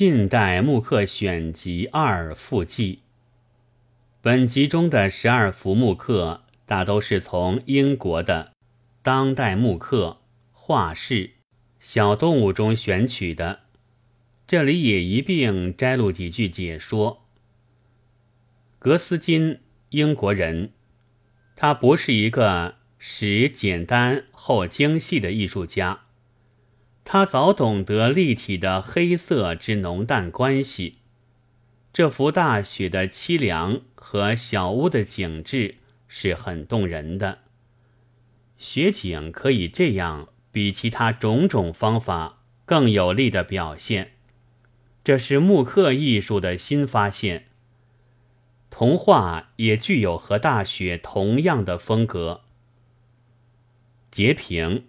近代木刻选集二附记。本集中的十二幅木刻，大都是从英国的当代木刻、画室、小动物中选取的。这里也一并摘录几句解说。格斯金，英国人，他不是一个始简单后精细的艺术家。他早懂得立体的黑色之浓淡关系。这幅大雪的凄凉和小屋的景致是很动人的。雪景可以这样比其他种种方法更有力的表现，这是木刻艺术的新发现。童话也具有和大雪同样的风格。截屏。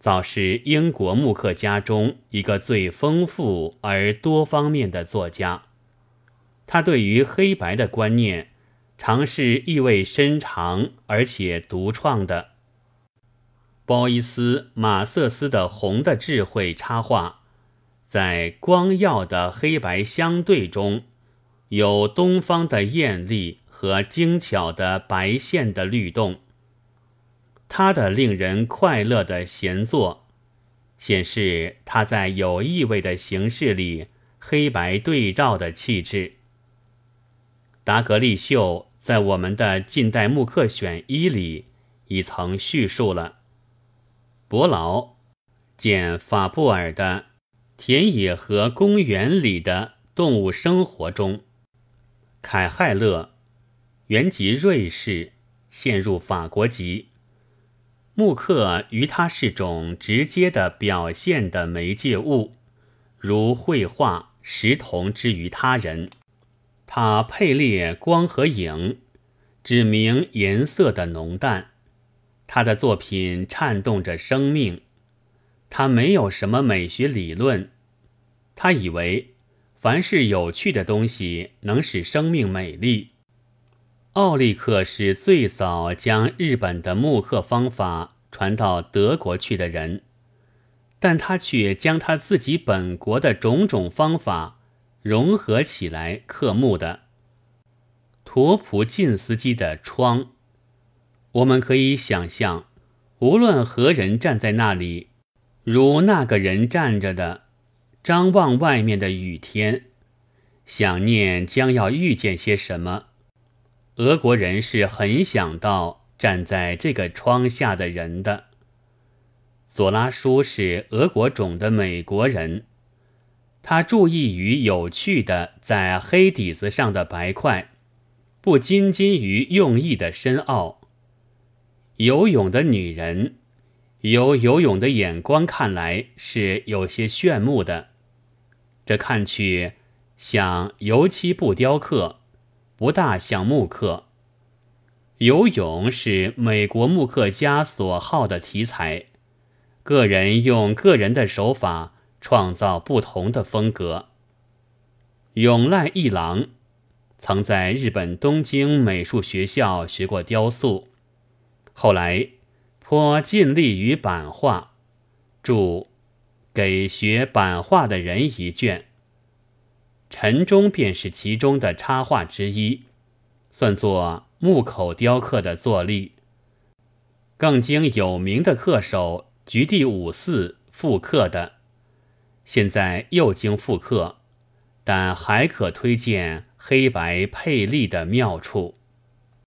早是英国木刻家中一个最丰富而多方面的作家，他对于黑白的观念，常是意味深长而且独创的。鲍伊斯、马瑟斯的红的智慧插画，在光耀的黑白相对中，有东方的艳丽和精巧的白线的律动。他的令人快乐的闲坐，显示他在有意味的形式里黑白对照的气质。达格利秀在我们的近代木刻选一里已曾叙述了。伯劳见法布尔的田野和公园里的动物生活中，凯亥勒原籍瑞士，现入法国籍。木刻于他是种直接的表现的媒介物，如绘画、石铜之于他人。他配列光和影，指明颜色的浓淡。他的作品颤动着生命。他没有什么美学理论。他以为，凡是有趣的东西能使生命美丽。奥利克是最早将日本的木刻方法传到德国去的人，但他却将他自己本国的种种方法融合起来刻木的。图普金斯基的窗，我们可以想象，无论何人站在那里，如那个人站着的，张望外面的雨天，想念将要遇见些什么。俄国人是很想到站在这个窗下的人的。左拉叔是俄国种的美国人，他注意于有趣的在黑底子上的白块，不仅仅于用意的深奥。游泳的女人，由游泳的眼光看来是有些炫目的，这看去像油漆布雕刻。不大像木刻。游泳是美国木刻家所好的题材，个人用个人的手法创造不同的风格。永濑一郎曾在日本东京美术学校学过雕塑，后来颇尽力于版画，著《给学版画的人》一卷。陈忠便是其中的插画之一，算作木口雕刻的坐例。更经有名的刻手局地五四复刻的，现在又经复刻，但还可推荐黑白配例的妙处。